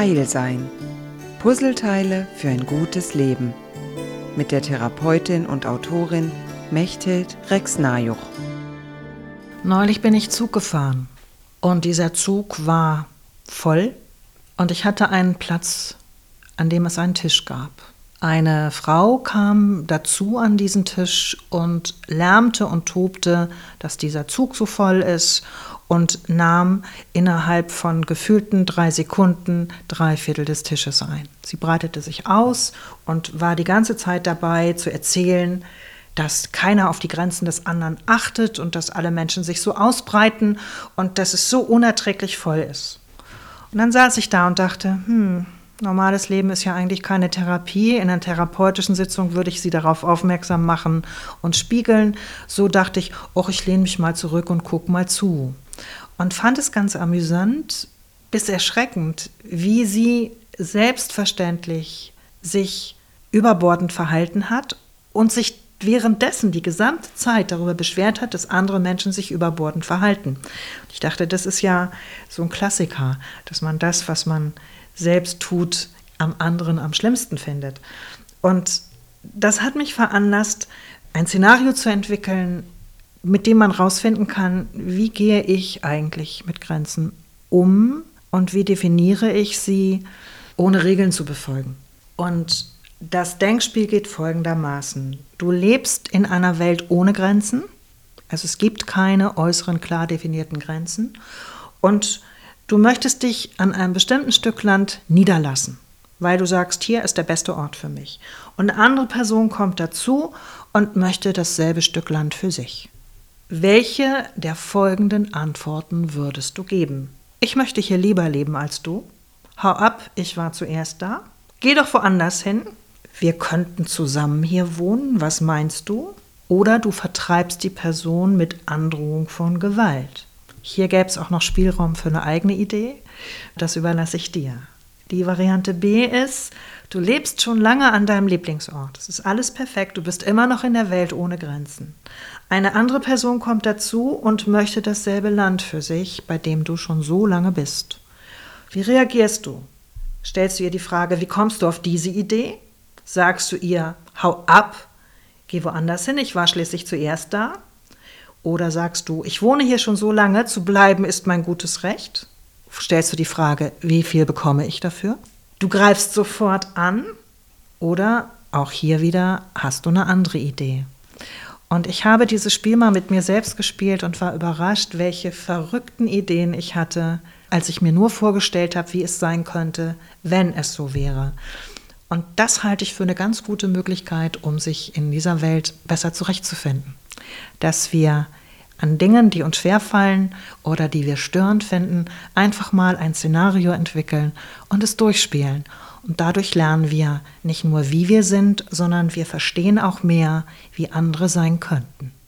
Heil sein. Puzzleteile für ein gutes Leben. Mit der Therapeutin und Autorin Mechthild Rex-Najuch. Neulich bin ich Zug gefahren und dieser Zug war voll und ich hatte einen Platz, an dem es einen Tisch gab. Eine Frau kam dazu an diesen Tisch und lärmte und tobte, dass dieser Zug so voll ist und nahm innerhalb von gefühlten drei Sekunden drei Viertel des Tisches ein. Sie breitete sich aus und war die ganze Zeit dabei zu erzählen, dass keiner auf die Grenzen des anderen achtet und dass alle Menschen sich so ausbreiten und dass es so unerträglich voll ist. Und dann saß ich da und dachte, hm, Normales Leben ist ja eigentlich keine Therapie. In einer therapeutischen Sitzung würde ich sie darauf aufmerksam machen und spiegeln. So dachte ich, och, ich lehne mich mal zurück und gucke mal zu. Und fand es ganz amüsant, bis erschreckend, wie sie selbstverständlich sich überbordend verhalten hat und sich währenddessen die gesamte Zeit darüber beschwert hat, dass andere Menschen sich überbordend verhalten. Ich dachte, das ist ja so ein Klassiker, dass man das, was man selbst tut, am anderen am schlimmsten findet. Und das hat mich veranlasst, ein Szenario zu entwickeln, mit dem man herausfinden kann, wie gehe ich eigentlich mit Grenzen um und wie definiere ich sie, ohne Regeln zu befolgen. Und das Denkspiel geht folgendermaßen. Du lebst in einer Welt ohne Grenzen, also es gibt keine äußeren klar definierten Grenzen und Du möchtest dich an einem bestimmten Stück Land niederlassen, weil du sagst, hier ist der beste Ort für mich. Und eine andere Person kommt dazu und möchte dasselbe Stück Land für sich. Welche der folgenden Antworten würdest du geben? Ich möchte hier lieber leben als du. Hau ab, ich war zuerst da. Geh doch woanders hin. Wir könnten zusammen hier wohnen, was meinst du? Oder du vertreibst die Person mit Androhung von Gewalt. Hier gäbe es auch noch Spielraum für eine eigene Idee. Das überlasse ich dir. Die Variante B ist, du lebst schon lange an deinem Lieblingsort. Es ist alles perfekt, du bist immer noch in der Welt ohne Grenzen. Eine andere Person kommt dazu und möchte dasselbe Land für sich, bei dem du schon so lange bist. Wie reagierst du? Stellst du ihr die Frage, wie kommst du auf diese Idee? Sagst du ihr, hau ab, geh woanders hin, ich war schließlich zuerst da? Oder sagst du, ich wohne hier schon so lange, zu bleiben ist mein gutes Recht? Stellst du die Frage, wie viel bekomme ich dafür? Du greifst sofort an oder auch hier wieder hast du eine andere Idee. Und ich habe dieses Spiel mal mit mir selbst gespielt und war überrascht, welche verrückten Ideen ich hatte, als ich mir nur vorgestellt habe, wie es sein könnte, wenn es so wäre. Und das halte ich für eine ganz gute Möglichkeit, um sich in dieser Welt besser zurechtzufinden dass wir an Dingen, die uns schwerfallen oder die wir störend finden, einfach mal ein Szenario entwickeln und es durchspielen. Und dadurch lernen wir nicht nur, wie wir sind, sondern wir verstehen auch mehr, wie andere sein könnten.